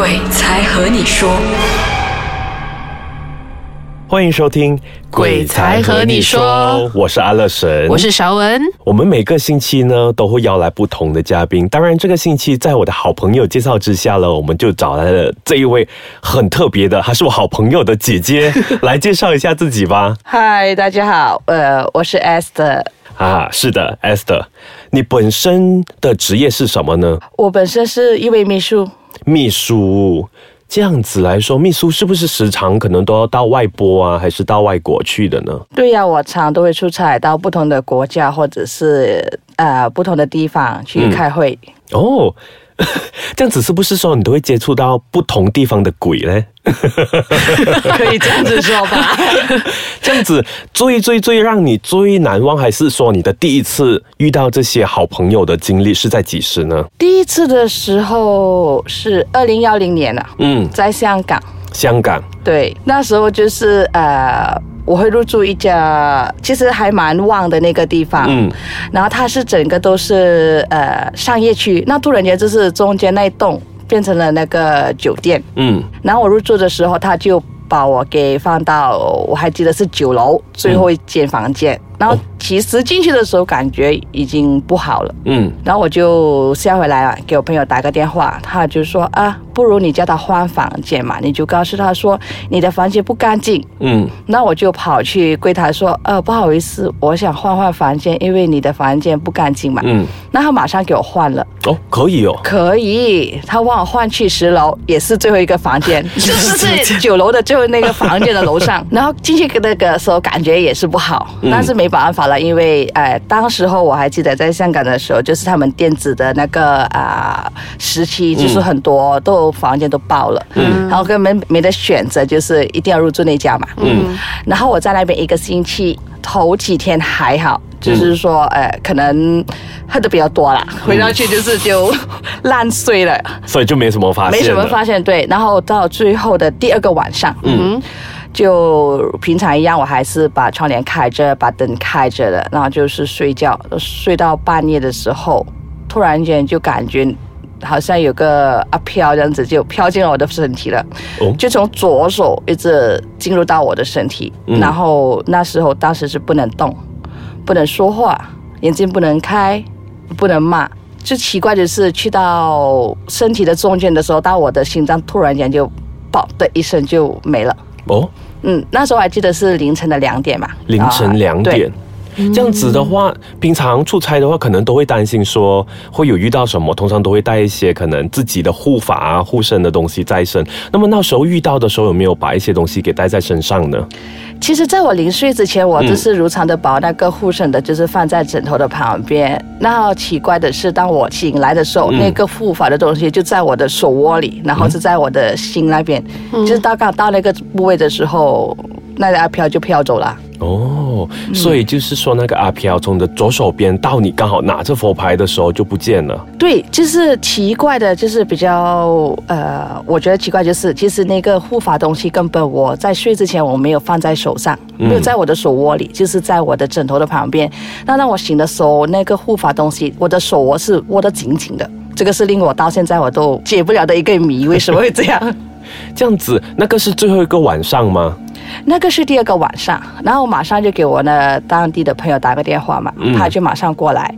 鬼才和你说，欢迎收听《鬼才和你说我是阿乐神，我是韶文。我们每个星期呢都会邀来不同的嘉宾，当然这个星期在我的好朋友介绍之下了，我们就找来了这一位很特别的，她是我好朋友的姐姐，来介绍一下自己吧。嗨，大家好，呃，我是 Esther。啊，是的，Esther，你本身的职业是什么呢？我本身是一位秘书，秘书。这样子来说，秘书是不是时常可能都要到外播啊，还是到外国去的呢？对呀、我常都会出差到不同的国家或者是呃不同的地方去开会。哦，这样子是不是说你都会接触到不同地方的鬼嘞？可以这样子说吧？这样子最最最让你最难忘，还是说你的第一次遇到这些好朋友的经历是在几时呢？第一次的时候是二零幺零年了，嗯，在香港。香港，对，那时候就是呃，我会入住一家其实还蛮旺的那个地方，嗯，然后它是整个都是呃商业区，那突然间就是中间那一栋变成了那个酒店，嗯，然后我入住的时候，他就把我给放到我还记得是九楼最后一间房间，然后其实进去的时候感觉已经不好了。嗯，然后我就下回来了，给我朋友打个电话，他就说啊，不如你叫他换房间嘛，你就告诉他说你的房间不干净。嗯，那我就跑去柜台说，呃，不好意思，我想换换房间，因为你的房间不干净嘛。嗯，那他马上给我换了，哦，可以哦，可以，他帮我换去十楼，也是最后一个房间，就 是是九楼的最后那个房间的楼上。然后进去那个时候感觉也是不好，嗯但是没办法了，因为呃，当时候我还记得在香港的时候，就是他们电子的那个啊、时期，就是很多都房间都爆了，嗯，然后根本没得选择，就是一定要入住那家嘛，嗯，然后我在那边一个星期，头几天还好，就是说，呃，可能喝的比较多啦，回到去就是就烂睡了，所以就没什么发现，没什么发。现。对，然后到最后的第二个晚上，嗯。就平常一样，我还是把窗帘开着，把灯开着的，然后就是睡觉，睡到半夜的时候，突然间就感觉好像有个阿飘这样子就飘进了我的身体了。哦，就从左手一直进入到我的身体，嗯然后那时候当时是不能动，不能说话，眼睛不能开，不能骂。最奇怪的是，去到身体的中间的时候，到我的心脏突然间就“爆”的一声就没了。哦，嗯，那时候还记得是凌晨的两点嘛，凌晨两啊点。这样子的话，平常出差的话，可能都会担心说会有遇到什么，通常都会带一些可能自己的护法啊、护身的东西在身。那么那时候遇到的时候，有没有把一些东西给带在身上呢？其实，在我临睡之前，我就是如常的把那个护身的，就是放在枕头的旁边。那奇怪的是，当我醒来的时候，那个护法的东西就在我的手窝里，然后是在我的心那边。就是到刚到那个部位的时候，那个阿飘就飘走了。哦，所以就是说，那个阿飘从你的左手边到你刚好拿着佛牌的时候就不见了。对，就是奇怪的，就是比较呃，我觉得奇怪就是，其实那个护法东西根本我在睡之前我没有放在手上，没有在我的手窝里，就是在我的枕头的旁边。那当我醒的时候，那个护法东西，我的手窝是握得紧紧的。这个是令我到现在我都解不了的一个谜，为什么会这样？这样子，那个是最后一个晚上吗？那个是第二个晚上，然后我马上就给我那当地的朋友打个电话嘛，他就马上过来，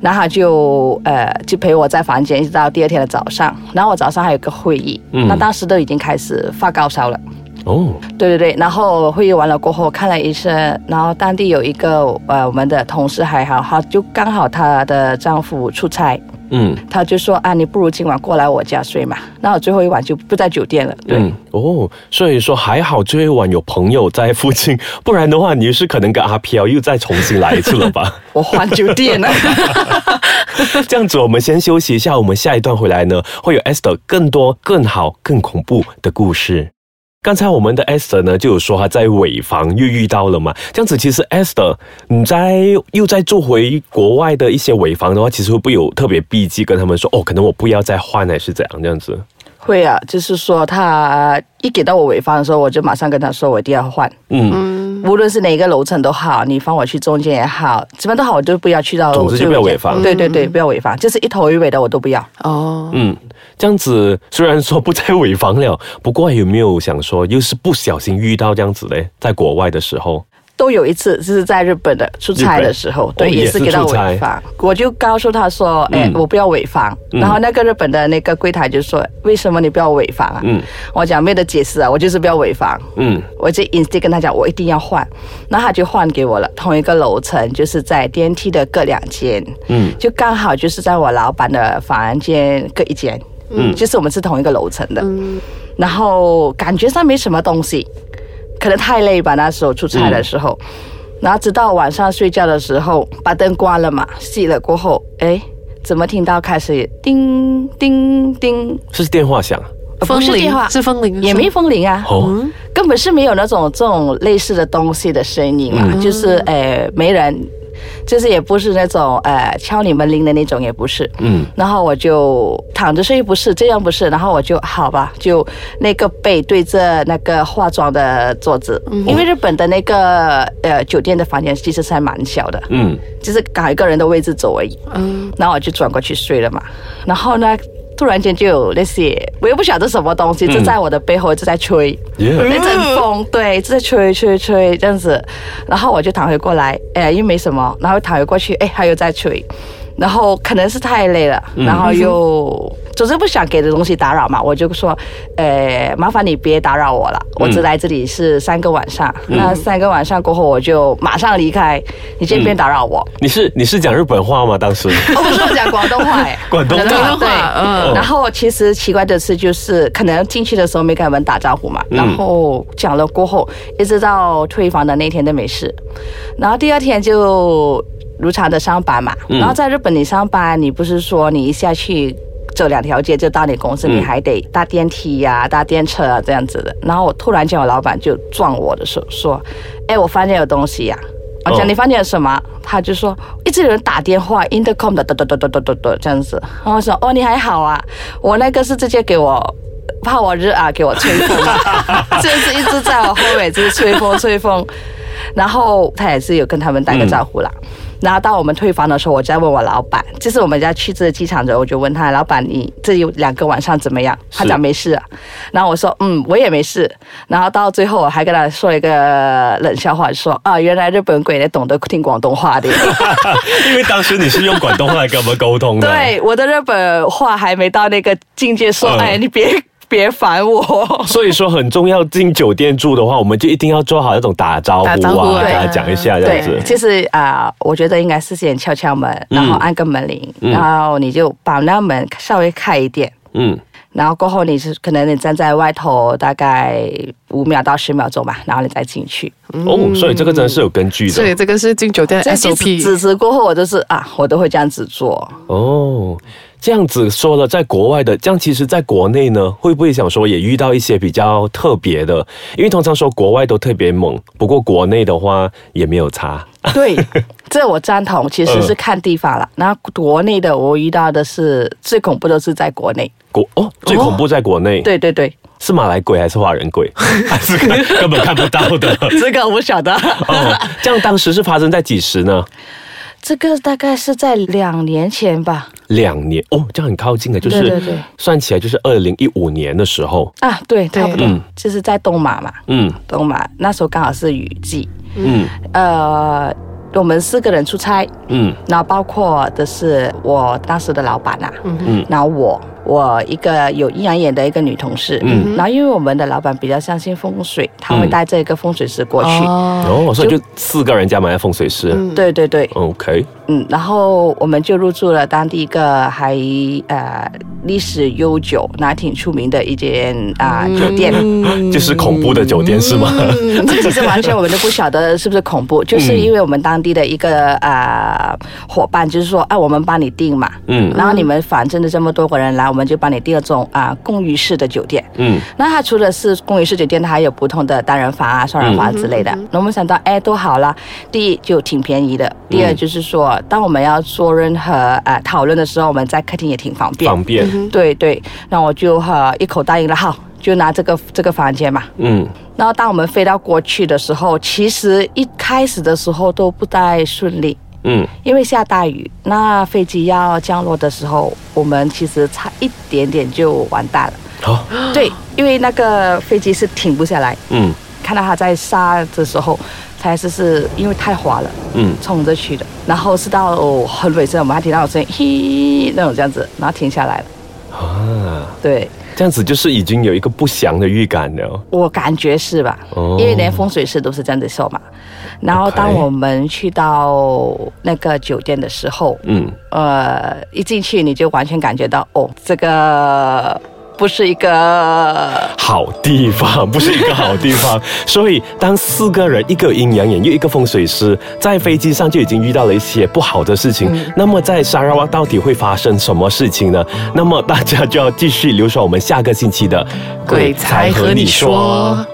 然后就呃就陪我在房间一直到第二天的早上，然后我早上还有个会议，那当时都已经开始发高烧了。哦，对对对，然后会议完了过后看了医生，然后当地有一个呃我们的同事还好，他就刚好她的丈夫出差，嗯他就说啊你不如今晚过来我家睡嘛，那我最后一晚就不在酒店了，对。嗯，哦，所以说还好最后一晚有朋友在附近，不然的话，你是可能跟阿飘又再重新来一次了吧？我换酒店了。这样子，我们先休息一下，我们下一段回来呢，会有 Esther 更多、更好、更恐怖的故事。刚才我们的 Esther 呢，就有说她在尾房又遇到了嘛，这样子其实 Esther 你在又在做回国外的一些尾房的话，其实会不会有特别避忌跟他们说哦，可能我不要再换还是怎样这样子？会啊，就是说他一给到我尾房的时候，我就马上跟他说我一定要换。嗯，无论是哪个楼层都好，你放我去中间也好，怎么都好，我都不要去到总之就不要违房对对对，不要违房，就是一头一尾的我都不要。哦，嗯，这样子虽然说不再违房了，不过有没有想说，又是不小心遇到这样子嘞？在国外的时候，都有一次，就是在日本的出差的时候，对，哦也是是给到出差。违房，我就告诉他说，哎、嗯。我不要尾房。嗯。然后那个日本的那个柜台就说，为什么你不要尾房啊？嗯。我讲没得解释啊，我就是不要尾房。嗯。我就 insist 跟他讲，我一定要换，那他就换给我了，同一个楼层，就是在电梯的各两间，嗯。就刚好就是在我老板的房间各一间，嗯嗯，就是我们是同一个楼层的，嗯，然后感觉上没什么东西，可能太累吧，那时候出差的时候，然后直到晚上睡觉的时候，把灯关了嘛，熄了过后，哎，怎么听到开始叮叮叮，是电话响不是电话，是风铃，也没风铃啊，哦，根本是没有那种这种类似的东西的声音嘛，就是呃没人，就是也不是那种呃敲你门铃的那种，也不是。嗯然后我就躺着睡，不是这样，不是。然后我就好吧，就那个背对着那个化妆的桌子，因为日本的那个呃酒店的房间其实是还蛮小的，嗯就是刚好一个人的位置走而已。嗯，然后我就转过去睡了嘛。然后呢，突然间就有那些我又不晓得什么东西，就在我的背后一直在吹。耶，那阵风，对，一直在吹吹吹这样子，然后我就躺回过来，哎，又没什么，然后躺回过去，哎，它又在吹，然后可能是太累了，然后又总是不想给的东西打扰嘛，我就说，呃，麻烦你别打扰我了，我只来这里是三个晚上，那三个晚上过后我就马上离开，你这边打扰我，你是你是讲日本话吗？当时？哦，不是我讲广东话，哎，广东话。对，嗯。然后其实奇怪的是，就是可能进去的时候没跟他们打招呼嘛，嗯。然后讲了过后，一直到退房的那天都没事，然后第二天就如常的上班嘛。嗯。然后在日本你上班，你不是说你一下去。走两条街就到你公司，嗯你还得搭电梯呀、搭电车啊这样子的。然后我突然间，我老板就撞我的手说：“哎，我发现有东西呀、我哦讲你发现了什么？他就说一直有人打电话，intercom 的嘟嘟嘟嘟嘟嘟嘟这样子。然后我说哦你还好啊，我那个是直接给我怕我热啊，给我吹风啊，就是一直在我后面就是吹风吹风。然后他也是有跟他们打个招呼啦。然后到我们退房的时候，我再问我老板，就是我们家去这个机场的，我就问他老板，你这有两个晚上怎么样？他讲没事啊。然后我说嗯，我也没事。然后到最后我还跟他说了一个冷笑话，说啊，原来日本鬼也懂得听广东话的。因为当时你是用广东话来跟我们沟通的，，对，我的日本话还没到那个境界，说哎，你别别烦我。所以说很重要。进酒店住的话，我们就一定要做好那种打招呼啊，打招呼啊跟他讲一下这样对，子。就是啊、我觉得应该是先敲敲门，然后按个门铃，然后你就把那门稍微开一点，嗯然后过后你是可能你站在外头大概五秒到十秒钟吧，然后你再进去。哦，所以这个真的是有根据的所以这个是进酒店 SOP，指示过后，我就是啊，我都会这样子做。哦。这样子说了，在国外的，这样其实在国内呢，会不会想说也遇到一些比较特别的？因为通常说国外都特别猛，不过国内的话也没有差。对，这我赞同，其实是看地方了。然后国内的我遇到的是最恐怖的是在国内。国哦，最恐怖在国内，对对对，是马来鬼还是华人鬼，还是根根本看不到的？这个我不晓得。哦，这样当时是发生在几时呢？这个大概是在两年前吧。两年哦，这样很靠近的，就是对对对。算起来就是二零一五年的时候。啊，对，差不多，嗯。就是在东马嘛，嗯。东马那时候刚好是雨季，嗯。呃，我们四个人出差，嗯。然后包括的是我当时的老板呐、嗯。嗯。然后我我一个有阴阳眼的一个女同事，嗯。然后因为我们的老板比较相信风水，他会嗯带这个风水师过去，哦，哦，所以就四个人加埋风水师。嗯。对对对，OK，嗯，然后我们就入住了当地一个还呃历史悠久、那挺出名的一间啊、酒店。就是恐怖的酒店是吗？嗯，这个其实完全我们都不晓得是不是恐怖，就是因为我们当地的一个呃伙伴，就是说，啊，我们帮你订嘛，嗯然后你们反正的这么多个人来，我们就帮你订了这种啊、公寓式的酒店。嗯那它除了是公寓式酒店，它还有不同的单人房啊、双人房之类的。那、我们想到，哎，都好了。第一就挺便宜的，第二就是说，当我们要做任何呃讨论的时候，我们在客厅也挺方便。方便。对对，那我就呃一口答应了，好，就拿这个这个房间嘛。嗯然后当我们飞到过去的时候，其实一开始的时候都不太顺利，嗯，因为下大雨。那飞机要降落的时候，我们其实差一点点就完蛋了。好，对，因为那个飞机是停不下来，嗯看到它在刹的时候，才是是因为太滑了，嗯，冲着去的。然后是到很尾声，我们还听到有声音，嘿，那种这样子，然后停下来了。啊，对，这样子就是已经有一个不祥的预感了。我感觉是吧？哦因为连风水师都是这样子说嘛。然后当我们去到那个酒店的时候，嗯，呃，一进去你就完全感觉到，哦，这个不是一个好地方不是一个好地方，所以当四个人，一个阴阳眼，又一个风水师，在飞机上就已经遇到了一些不好的事情。那么在沙拉瓦到底会发生什么事情呢？那么大家就要继续留守我们下个星期的鬼才和你说。